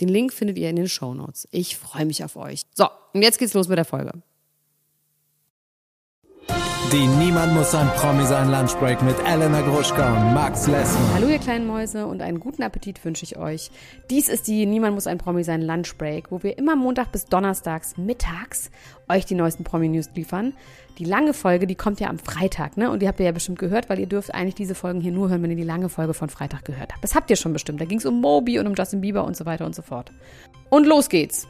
Den Link findet ihr in den Show Notes. Ich freue mich auf euch. So, und jetzt geht's los mit der Folge. Die Niemand muss ein Promi sein Lunchbreak mit Elena Gruschka und Max Lessmann. Hallo ihr kleinen Mäuse und einen guten Appetit wünsche ich euch. Dies ist die Niemand muss ein Promi sein Lunchbreak, wo wir immer Montag bis Donnerstags mittags euch die neuesten Promi-News liefern. Die lange Folge, die kommt ja am Freitag, ne? Und die habt ihr ja bestimmt gehört, weil ihr dürft eigentlich diese Folgen hier nur hören, wenn ihr die lange Folge von Freitag gehört habt. Das habt ihr schon bestimmt. Da ging es um Moby und um Justin Bieber und so weiter und so fort. Und los geht's.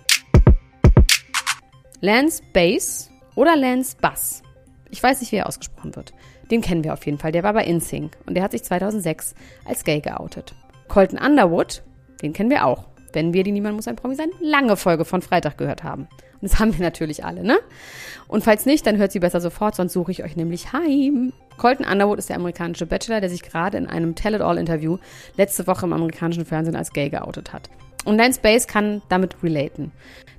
Lance Bass oder Lance Bass ich weiß nicht, wie er ausgesprochen wird. Den kennen wir auf jeden Fall. Der war bei InSync und der hat sich 2006 als gay geoutet. Colton Underwood, den kennen wir auch, wenn wir die Niemand muss ein Promi sein lange Folge von Freitag gehört haben. Und das haben wir natürlich alle, ne? Und falls nicht, dann hört sie besser sofort, sonst suche ich euch nämlich heim. Colton Underwood ist der amerikanische Bachelor, der sich gerade in einem Tell-It-All-Interview letzte Woche im amerikanischen Fernsehen als gay geoutet hat. Und Lance Bass kann damit relaten.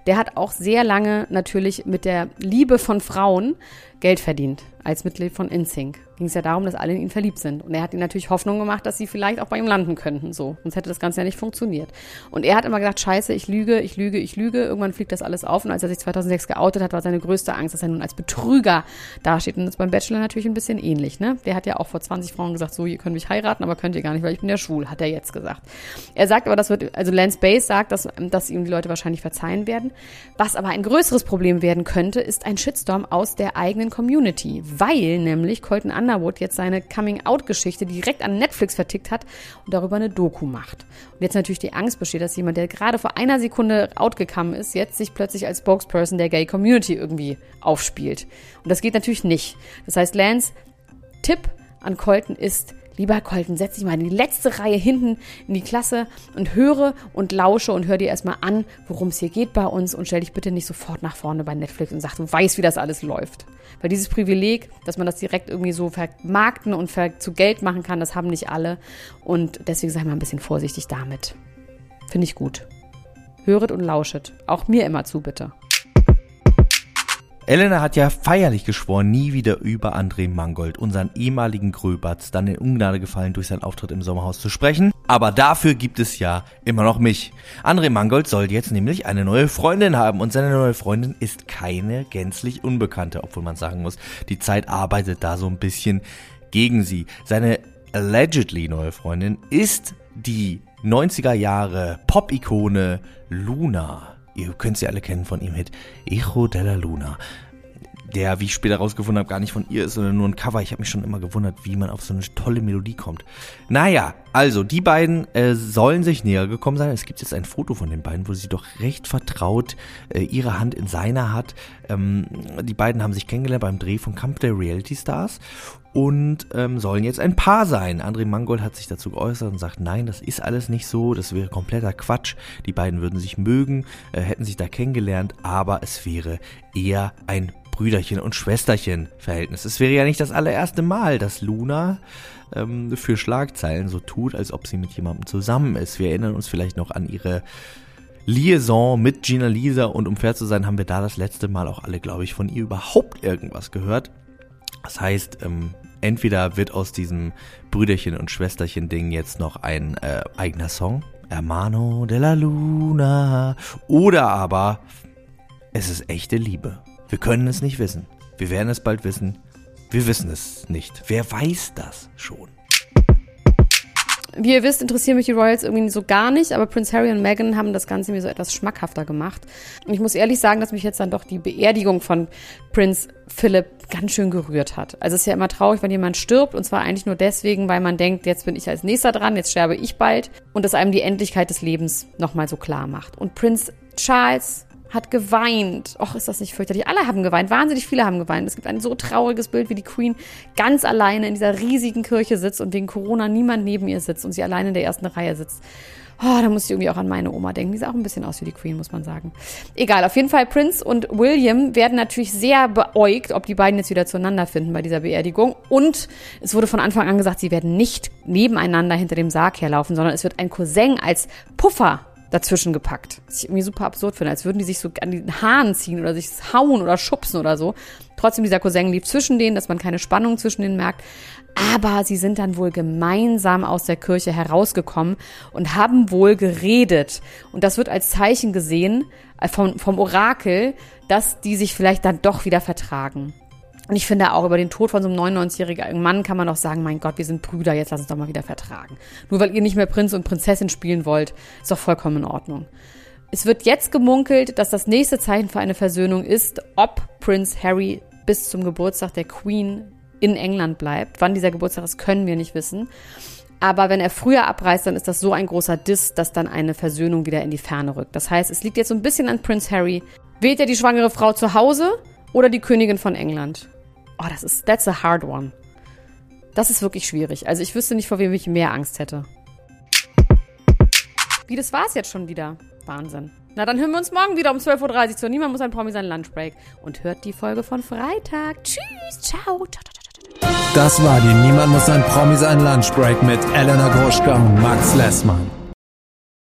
Der hat auch sehr lange natürlich mit der Liebe von Frauen Geld verdient als Mitglied von InSync. Ging es ja darum, dass alle in ihn verliebt sind. Und er hat ihnen natürlich Hoffnung gemacht, dass sie vielleicht auch bei ihm landen könnten. So. Sonst hätte das Ganze ja nicht funktioniert. Und er hat immer gesagt, scheiße, ich lüge, ich lüge, ich lüge. Irgendwann fliegt das alles auf. Und als er sich 2006 geoutet hat, war seine größte Angst, dass er nun als Betrüger dasteht. Und das ist beim Bachelor natürlich ein bisschen ähnlich. Ne? Der hat ja auch vor 20 Frauen gesagt, so, ihr könnt mich heiraten, aber könnt ihr gar nicht, weil ich bin ja schwul, hat er jetzt gesagt. Er sagt aber, das wird, also Lance Bass sagt, dass, dass ihm die Leute wahrscheinlich verzeihen werden. Was aber ein größeres Problem werden könnte, ist ein Shitstorm aus der eigenen Community weil nämlich Colton Underwood jetzt seine Coming-out-Geschichte direkt an Netflix vertickt hat und darüber eine Doku macht. Und jetzt natürlich die Angst besteht, dass jemand, der gerade vor einer Sekunde outgekommen ist, jetzt sich plötzlich als Spokesperson der Gay Community irgendwie aufspielt. Und das geht natürlich nicht. Das heißt, Lance Tipp an Colton ist, Lieber Colton, setz dich mal in die letzte Reihe hinten in die Klasse und höre und lausche und hör dir erstmal an, worum es hier geht bei uns und stell dich bitte nicht sofort nach vorne bei Netflix und sag, du weißt, wie das alles läuft. Weil dieses Privileg, dass man das direkt irgendwie so vermarkten und zu Geld machen kann, das haben nicht alle. Und deswegen sei mal ein bisschen vorsichtig damit. Finde ich gut. Höret und lauschet. Auch mir immer zu, bitte. Elena hat ja feierlich geschworen, nie wieder über André Mangold, unseren ehemaligen Gröbatz, dann in Ungnade gefallen durch seinen Auftritt im Sommerhaus zu sprechen. Aber dafür gibt es ja immer noch mich. André Mangold soll jetzt nämlich eine neue Freundin haben und seine neue Freundin ist keine gänzlich Unbekannte, obwohl man sagen muss, die Zeit arbeitet da so ein bisschen gegen sie. Seine allegedly neue Freundin ist die 90er Jahre Pop-Ikone Luna. Ihr könnt sie alle kennen von ihrem Hit Echo della Luna. Der, wie ich später rausgefunden habe, gar nicht von ihr ist, sondern nur ein Cover. Ich habe mich schon immer gewundert, wie man auf so eine tolle Melodie kommt. Naja, also die beiden äh, sollen sich näher gekommen sein. Es gibt jetzt ein Foto von den beiden, wo sie doch recht vertraut äh, ihre Hand in seiner hat. Ähm, die beiden haben sich kennengelernt beim Dreh von Camp der Reality Stars und ähm, sollen jetzt ein Paar sein. André Mangold hat sich dazu geäußert und sagt, nein, das ist alles nicht so, das wäre kompletter Quatsch. Die beiden würden sich mögen, äh, hätten sich da kennengelernt, aber es wäre eher ein Brüderchen und Schwesterchen Verhältnis. Es wäre ja nicht das allererste Mal, dass Luna ähm, für Schlagzeilen so tut, als ob sie mit jemandem zusammen ist. Wir erinnern uns vielleicht noch an ihre Liaison mit Gina Lisa und um fair zu sein, haben wir da das letzte Mal auch alle, glaube ich, von ihr überhaupt irgendwas gehört. Das heißt, ähm, entweder wird aus diesem Brüderchen- und Schwesterchen-Ding jetzt noch ein äh, eigener Song, Hermano de la Luna, oder aber es ist echte Liebe. Wir können es nicht wissen. Wir werden es bald wissen. Wir wissen es nicht. Wer weiß das schon? Wie ihr wisst, interessieren mich die Royals irgendwie so gar nicht, aber Prince Harry und Meghan haben das Ganze mir so etwas schmackhafter gemacht. Und ich muss ehrlich sagen, dass mich jetzt dann doch die Beerdigung von Prince Philip ganz schön gerührt hat. Also es ist ja immer traurig, wenn jemand stirbt und zwar eigentlich nur deswegen, weil man denkt, jetzt bin ich als nächster dran, jetzt sterbe ich bald und das einem die Endlichkeit des Lebens nochmal so klar macht. Und Prince Charles hat geweint. Och, ist das nicht fürchterlich. Alle haben geweint. Wahnsinnig viele haben geweint. Es gibt ein so trauriges Bild, wie die Queen ganz alleine in dieser riesigen Kirche sitzt und wegen Corona niemand neben ihr sitzt und sie alleine in der ersten Reihe sitzt. Oh, da muss ich irgendwie auch an meine Oma denken. Die sah auch ein bisschen aus wie die Queen, muss man sagen. Egal, auf jeden Fall, Prince und William werden natürlich sehr beäugt, ob die beiden jetzt wieder zueinander finden bei dieser Beerdigung. Und es wurde von Anfang an gesagt, sie werden nicht nebeneinander hinter dem Sarg herlaufen, sondern es wird ein Cousin als Puffer dazwischen gepackt. Was ich irgendwie super absurd finde, als würden die sich so an den Haaren ziehen oder sich hauen oder schubsen oder so. Trotzdem, dieser Cousin lief zwischen denen, dass man keine Spannung zwischen denen merkt. Aber sie sind dann wohl gemeinsam aus der Kirche herausgekommen und haben wohl geredet. Und das wird als Zeichen gesehen äh, vom, vom Orakel, dass die sich vielleicht dann doch wieder vertragen. Und ich finde auch über den Tod von so einem 99-jährigen Mann kann man doch sagen, mein Gott, wir sind Brüder, jetzt lass uns doch mal wieder vertragen. Nur weil ihr nicht mehr Prinz und Prinzessin spielen wollt, ist doch vollkommen in Ordnung. Es wird jetzt gemunkelt, dass das nächste Zeichen für eine Versöhnung ist, ob Prinz Harry bis zum Geburtstag der Queen in England bleibt. Wann dieser Geburtstag ist, können wir nicht wissen. Aber wenn er früher abreist, dann ist das so ein großer Diss, dass dann eine Versöhnung wieder in die Ferne rückt. Das heißt, es liegt jetzt so ein bisschen an Prinz Harry. Wählt er die schwangere Frau zu Hause oder die Königin von England? Oh, das ist, that's a hard one. Das ist wirklich schwierig. Also ich wüsste nicht, vor wem ich mehr Angst hätte. Wie, das war's jetzt schon wieder. Wahnsinn. Na, dann hören wir uns morgen wieder um 12.30 Uhr zu. Niemand muss ein Promi seinen Lunchbreak. Und hört die Folge von Freitag. Tschüss, ciao. Das war die Niemand muss ein Promi sein Lunchbreak mit Elena Gruschka und Max Lessmann.